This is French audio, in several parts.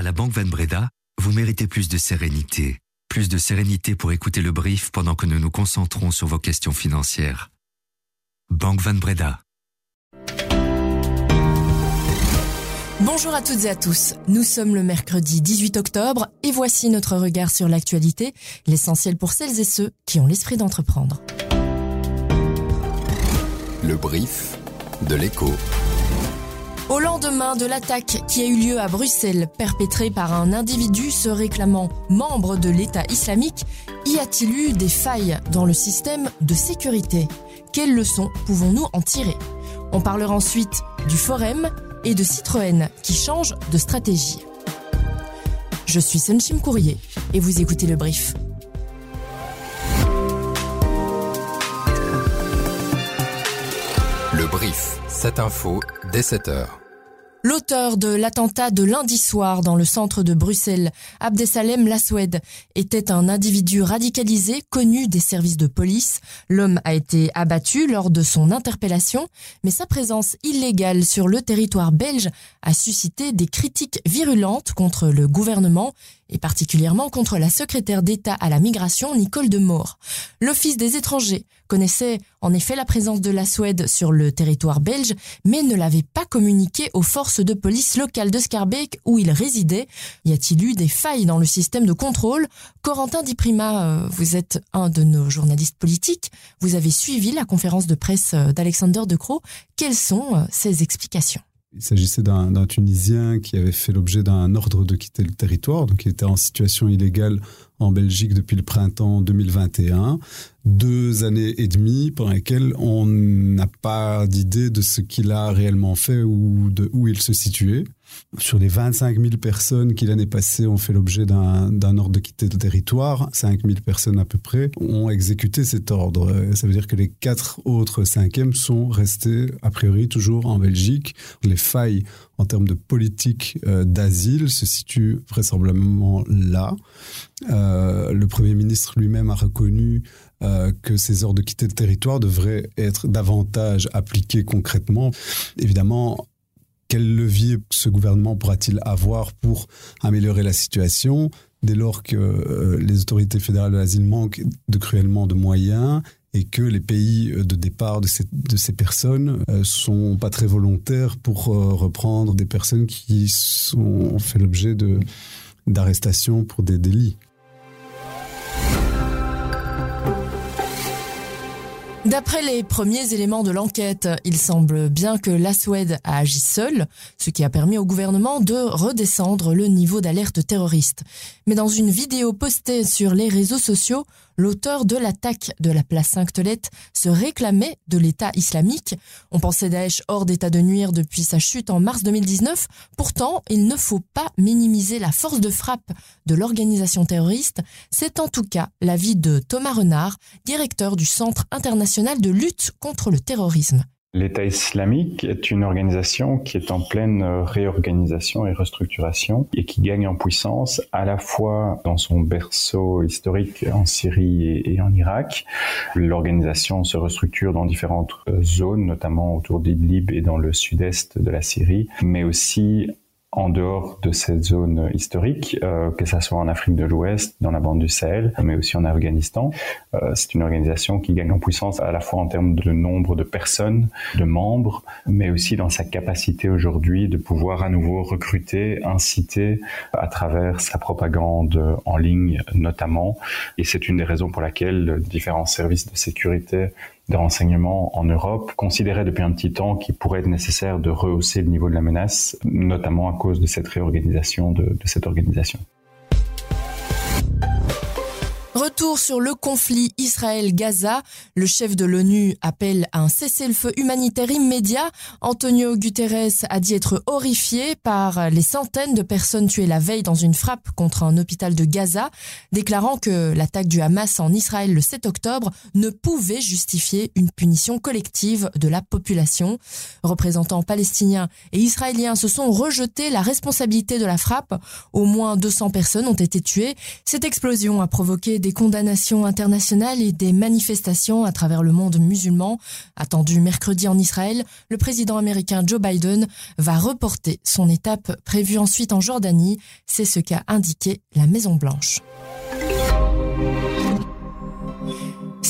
À la Banque Van Breda, vous méritez plus de sérénité. Plus de sérénité pour écouter le brief pendant que nous nous concentrons sur vos questions financières. Banque Van Breda. Bonjour à toutes et à tous. Nous sommes le mercredi 18 octobre et voici notre regard sur l'actualité, l'essentiel pour celles et ceux qui ont l'esprit d'entreprendre. Le brief de l'écho. Au lendemain de l'attaque qui a eu lieu à Bruxelles, perpétrée par un individu se réclamant membre de l'État islamique, y a-t-il eu des failles dans le système de sécurité? Quelles leçons pouvons-nous en tirer? On parlera ensuite du Forum et de Citroën qui changent de stratégie. Je suis Sunshim Courrier et vous écoutez le brief. Le brief, cette info dès 7h. L'auteur de l'attentat de lundi soir dans le centre de Bruxelles, Abdesalem Laswed, était un individu radicalisé connu des services de police. L'homme a été abattu lors de son interpellation, mais sa présence illégale sur le territoire belge a suscité des critiques virulentes contre le gouvernement et particulièrement contre la secrétaire d'État à la migration Nicole Demore. L'Office des étrangers connaissait en effet la présence de la Suède sur le territoire belge, mais ne l'avait pas communiqué aux forces de police locales de Scarbeck où il résidait. Y a-t-il eu des failles dans le système de contrôle? Corentin Di Prima, euh, vous êtes un de nos journalistes politiques. Vous avez suivi la conférence de presse euh, d'Alexander De Croo. Quelles sont euh, ces explications? Il s'agissait d'un Tunisien qui avait fait l'objet d'un ordre de quitter le territoire, donc il était en situation illégale en Belgique depuis le printemps 2021. Deux années et demie pendant lesquelles on n'a pas d'idée de ce qu'il a réellement fait ou de où il se situait. Sur les 25 000 personnes qui l'année passée ont fait l'objet d'un ordre de quitter le territoire, 5 000 personnes à peu près ont exécuté cet ordre. Ça veut dire que les quatre autres cinquièmes sont restés a priori toujours en Belgique. Les failles en termes de politique euh, d'asile se situent vraisemblablement là. Euh, le Premier ministre lui-même a reconnu euh, que ces ordres de quitter le territoire devraient être davantage appliqués concrètement. Évidemment, quel levier ce gouvernement pourra-t-il avoir pour améliorer la situation? Dès lors que les autorités fédérales de l'asile manquent de cruellement de moyens et que les pays de départ de ces, de personnes euh, sont pas très volontaires pour euh, reprendre des personnes qui sont, ont fait l'objet d'arrestations pour des délits. D'après les premiers éléments de l'enquête, il semble bien que la Suède a agi seule, ce qui a permis au gouvernement de redescendre le niveau d'alerte terroriste. Mais dans une vidéo postée sur les réseaux sociaux, l'auteur de l'attaque de la place Sainte-Tolette se réclamait de l'État islamique. On pensait Daesh hors d'état de nuire depuis sa chute en mars 2019. Pourtant, il ne faut pas minimiser la force de frappe de l'organisation terroriste. C'est en tout cas l'avis de Thomas Renard, directeur du Centre international de lutte contre le terrorisme. L'État islamique est une organisation qui est en pleine réorganisation et restructuration et qui gagne en puissance à la fois dans son berceau historique en Syrie et en Irak. L'organisation se restructure dans différentes zones, notamment autour d'Idlib et dans le sud-est de la Syrie, mais aussi en dehors de cette zone historique, euh, que ça soit en Afrique de l'Ouest, dans la bande du Sahel, mais aussi en Afghanistan. Euh, c'est une organisation qui gagne en puissance à la fois en termes de nombre de personnes, de membres, mais aussi dans sa capacité aujourd'hui de pouvoir à nouveau recruter, inciter à travers sa propagande en ligne notamment. Et c'est une des raisons pour laquelle différents services de sécurité de renseignement en Europe considérait depuis un petit temps qu'il pourrait être nécessaire de rehausser le niveau de la menace, notamment à cause de cette réorganisation de cette organisation. Retour sur le conflit Israël-Gaza. Le chef de l'ONU appelle à un cessez-le-feu humanitaire immédiat. Antonio Guterres a dit être horrifié par les centaines de personnes tuées la veille dans une frappe contre un hôpital de Gaza, déclarant que l'attaque du Hamas en Israël le 7 octobre ne pouvait justifier une punition collective de la population. Représentants palestiniens et israéliens se sont rejetés la responsabilité de la frappe. Au moins 200 personnes ont été tuées. Cette explosion a provoqué des condamnations internationales et des manifestations à travers le monde musulman. Attendu mercredi en Israël, le président américain Joe Biden va reporter son étape prévue ensuite en Jordanie. C'est ce qu'a indiqué la Maison Blanche.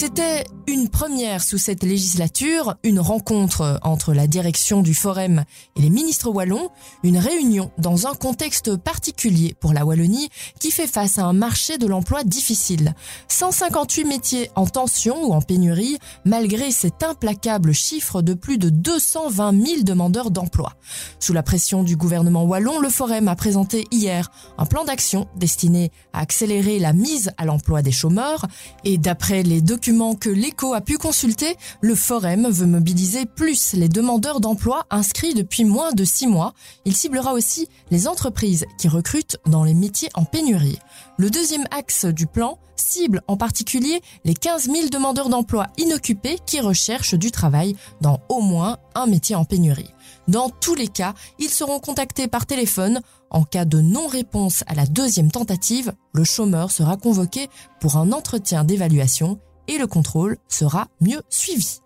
C'était une première sous cette législature, une rencontre entre la direction du Forum et les ministres wallons, une réunion dans un contexte particulier pour la Wallonie qui fait face à un marché de l'emploi difficile. 158 métiers en tension ou en pénurie malgré cet implacable chiffre de plus de 220 000 demandeurs d'emploi. Sous la pression du gouvernement wallon, le Forum a présenté hier un plan d'action destiné à accélérer la mise à l'emploi des chômeurs et d'après les documents que l'école a pu consulter, le Forum veut mobiliser plus les demandeurs d'emploi inscrits depuis moins de six mois. Il ciblera aussi les entreprises qui recrutent dans les métiers en pénurie. Le deuxième axe du plan cible en particulier les 15 000 demandeurs d'emploi inoccupés qui recherchent du travail dans au moins un métier en pénurie. Dans tous les cas, ils seront contactés par téléphone. En cas de non-réponse à la deuxième tentative, le chômeur sera convoqué pour un entretien d'évaluation et le contrôle sera mieux suivi.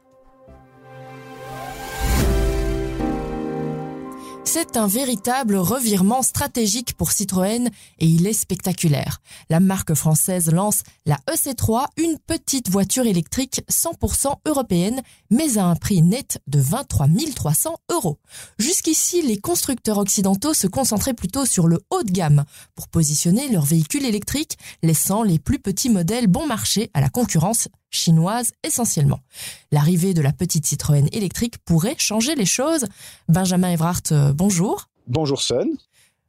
C'est un véritable revirement stratégique pour Citroën et il est spectaculaire. La marque française lance la EC3, une petite voiture électrique 100% européenne, mais à un prix net de 23 300 euros. Jusqu'ici, les constructeurs occidentaux se concentraient plutôt sur le haut de gamme pour positionner leurs véhicules électriques, laissant les plus petits modèles bon marché à la concurrence chinoise essentiellement. L'arrivée de la petite Citroën électrique pourrait changer les choses. Benjamin Evrart, euh, bonjour. Bonjour Sun.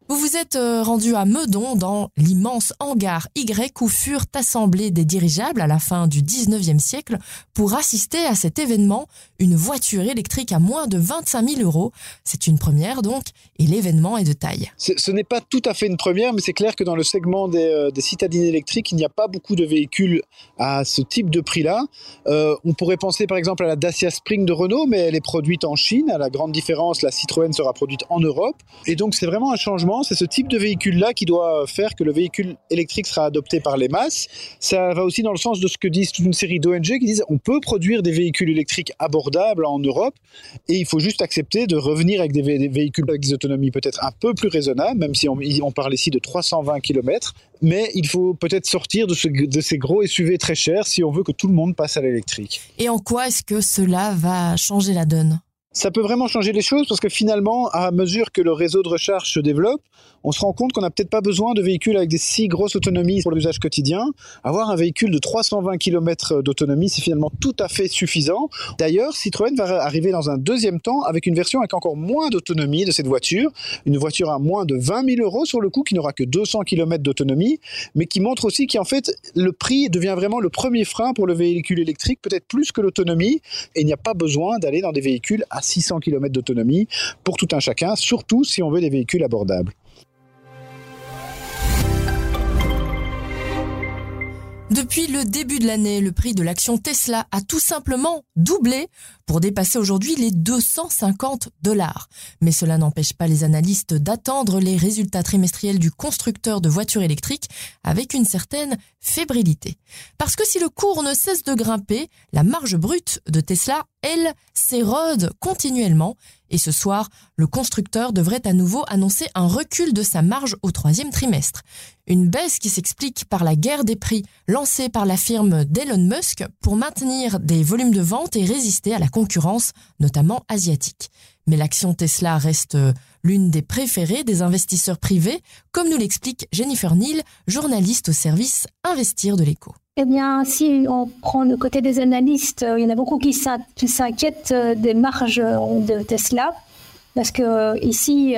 Vous vous êtes euh, rendu à Meudon dans l'immense hangar Y où furent assemblés des dirigeables à la fin du 19e siècle pour assister à cet événement, une voiture électrique à moins de 25 000 euros. C'est une première donc et l'événement est de taille. Ce n'est pas tout à fait une première mais c'est clair que dans le segment des, euh, citadines électriques il n'y a pas beaucoup de véhicules à ce type de prix-là. Euh, on pourrait penser par exemple à la Dacia Spring de Renault mais elle est produite en Chine. À la grande différence la Citroën sera produite en Europe et donc c'est vraiment un changement c'est ce type de véhicule-là qui doit faire que le véhicule électrique sera adopté par les masses. Ça va aussi dans le sens de ce que disent toute une série d'ONG qui disent on peut produire des véhicules électriques abordables en Europe et il faut juste accepter de revenir avec des, véhicules avec des autonomies peut-être un peu plus raisonnables, même si on, parle ici de 320 km. Mais il faut peut-être sortir de, de ces gros SUV très chers si on veut que tout le monde passe à l'électrique. Et en quoi est-ce que cela va changer la donne? Ça peut vraiment changer les choses parce que finalement, à mesure que le réseau de recharge se développe, on se rend compte qu'on n'a peut-être pas besoin de véhicules avec des si grosses autonomies pour l'usage quotidien. Avoir un véhicule de 320 km d'autonomie, c'est finalement tout à fait suffisant. D'ailleurs, Citroën va arriver dans un deuxième temps avec une version avec encore moins d'autonomie de cette voiture, une voiture à moins de 20 000 euros sur le coup, qui n'aura que 200 km d'autonomie, mais qui montre aussi qu'en fait, le prix devient vraiment le premier frein pour le véhicule électrique, peut-être plus que l'autonomie, et il n'y a pas besoin d'aller dans des véhicules à 600 km d'autonomie pour tout un chacun, surtout si on veut des véhicules abordables. Depuis le début de l'année, le prix de l'action Tesla a tout simplement doublé pour dépasser aujourd'hui les 250 dollars. Mais cela n'empêche pas les analystes d'attendre les résultats trimestriels du constructeur de voitures électriques avec une certaine fébrilité. Parce que si le cours ne cesse de grimper, la marge brute de Tesla, elle, s'érode continuellement et ce soir, le constructeur devrait à nouveau annoncer un recul de sa marge au troisième trimestre. Une baisse qui s'explique par la guerre des prix lancée par la firme d'Elon Musk pour maintenir des volumes de vente et résister à la concurrence, notamment asiatique. Mais l'action Tesla reste l'une des préférées des investisseurs privés, comme nous l'explique Jennifer Neal, journaliste au service Investir de l'écho. Eh bien, si on prend le côté des analystes, euh, il y en a beaucoup qui s'inquiètent euh, des marges de Tesla. Parce que euh, ici,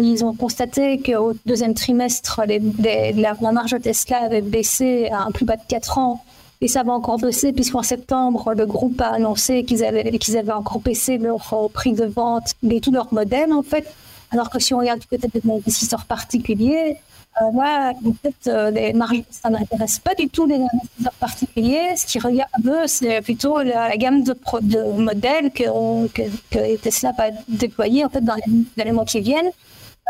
ils ont constaté qu'au deuxième trimestre, la, marge de Tesla avait baissé à un plus bas de 4 ans. Et ça va encore baisser, puisqu'en septembre, le groupe a annoncé qu'ils avaient, qu'ils avaient encore baissé leur prix de vente et tous leurs modèles, en fait. Alors que si on regarde du côté des investisseurs particuliers, euh, fait, euh, les marges, ça n'intéresse pas du tout les investisseurs particuliers. Ce qu'ils regardent, c'est plutôt la, gamme de, de modèles que, que, Tesla va déployer en fait, dans, les, mois qui viennent.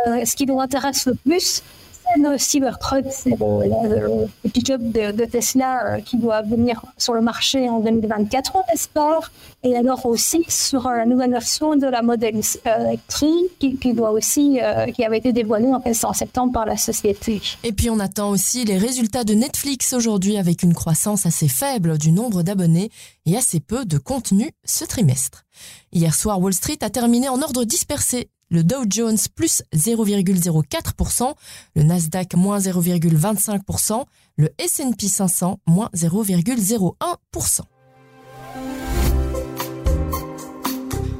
Euh, ce qui nous intéresse le plus, prochaine Cybertruck, c'est le, petit job de, Tesla qui doit venir sur le marché en 2024, on espère. Et alors aussi sur la nouvelle version de la Model S électrique qui, doit aussi, qui avait été dévoilée en septembre par la société. Et puis on attend aussi les résultats de Netflix aujourd'hui avec une croissance assez faible du nombre d'abonnés et assez peu de contenu ce trimestre. Hier soir, Wall Street a terminé en ordre dispersé. Le Dow Jones plus 0,04%, le Nasdaq moins 0,25%, le S&P 500 moins 0,01%.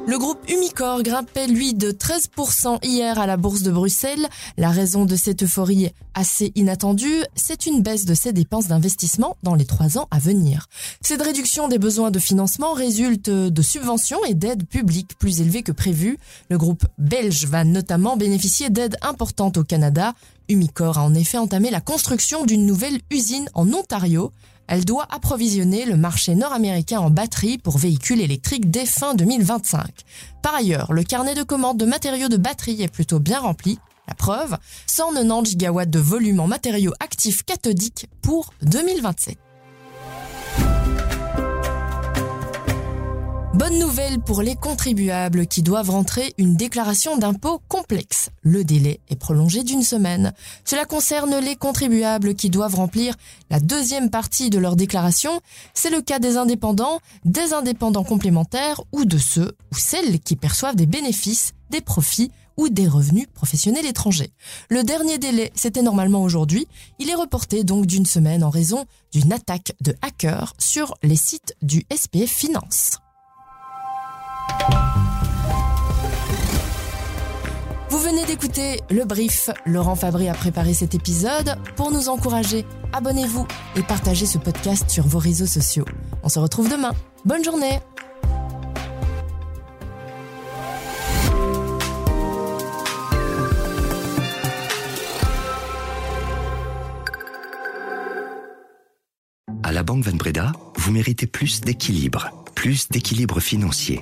Le groupe Umicore grimpait, lui, de 13% hier à la bourse de Bruxelles. La raison de cette euphorie assez inattendue, c'est une baisse de ses dépenses d'investissement dans les trois ans à venir. Cette réduction des besoins de financement résulte de subventions et d'aides publiques plus élevées que prévues. Le groupe belge va notamment bénéficier d'aides importantes au Canada. Umicore a en effet entamé la construction d'une nouvelle usine en Ontario elle doit approvisionner le marché nord-américain en batteries pour véhicules électriques dès fin 2025. Par ailleurs, le carnet de commandes de matériaux de batterie est plutôt bien rempli. La preuve, 190 gigawatts de volume en matériaux actifs cathodiques pour 2027. Bonne nouvelle pour les contribuables qui doivent rentrer une déclaration d'impôt complexe. Le délai est prolongé d'une semaine. Cela concerne les contribuables qui doivent remplir la deuxième partie de leur déclaration. C'est le cas des indépendants, des indépendants complémentaires ou de ceux ou celles qui perçoivent des bénéfices, des profits ou des revenus professionnels étrangers. Le dernier délai, c'était normalement aujourd'hui. Il est reporté donc d'une semaine en raison d'une attaque de hackers sur les sites du SPF Finance. Vous venez d'écouter le brief. Laurent Fabry a préparé cet épisode. Pour nous encourager, abonnez-vous et partagez ce podcast sur vos réseaux sociaux. On se retrouve demain. Bonne journée À la Banque Van Breda, vous méritez plus d'équilibre, plus d'équilibre financier